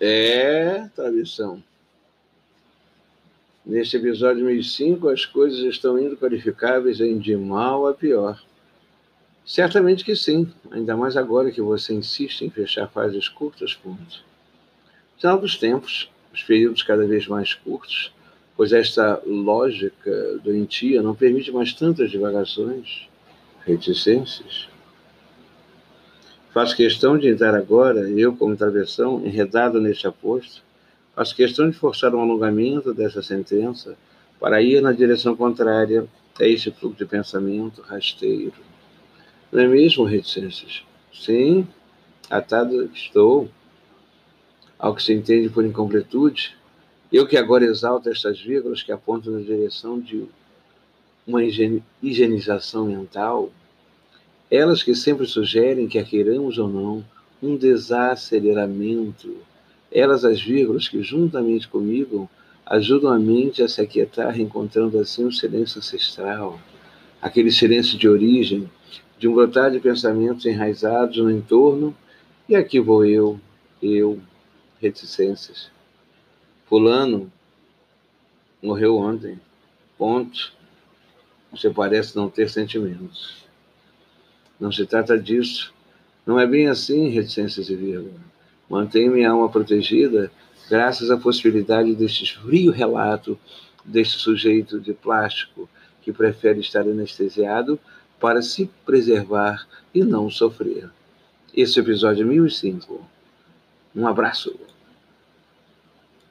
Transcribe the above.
É, tradição. Neste episódio 1005, as coisas estão indo qualificáveis em de mal a pior. Certamente que sim, ainda mais agora que você insiste em fechar fases curtas, ponto. Sinal dos tempos, os períodos cada vez mais curtos, pois esta lógica doentia não permite mais tantas divagações, reticências. Faço questão de entrar agora, eu como travessão, enredado neste aposto, faço questão de forçar um alongamento dessa sentença para ir na direção contrária a este fluxo de pensamento rasteiro. Não é mesmo, reticências? Sim, atado estou ao que se entende por incompletude, eu que agora exalto estas vírgulas que apontam na direção de uma higienização mental, elas que sempre sugerem, quer queiramos ou não, um desaceleramento, elas as vírgulas que, juntamente comigo, ajudam a mente a se aquietar, encontrando assim um silêncio ancestral, aquele silêncio de origem, de um brotar de pensamentos enraizados no entorno, e aqui vou eu, eu, reticências. Fulano morreu ontem, ponto. Você parece não ter sentimentos. Não se trata disso. Não é bem assim, reticências e vírgula. Mantenho minha alma protegida graças à possibilidade deste frio relato deste sujeito de plástico que prefere estar anestesiado para se preservar e não sofrer. Esse é episódio 1005. Um abraço.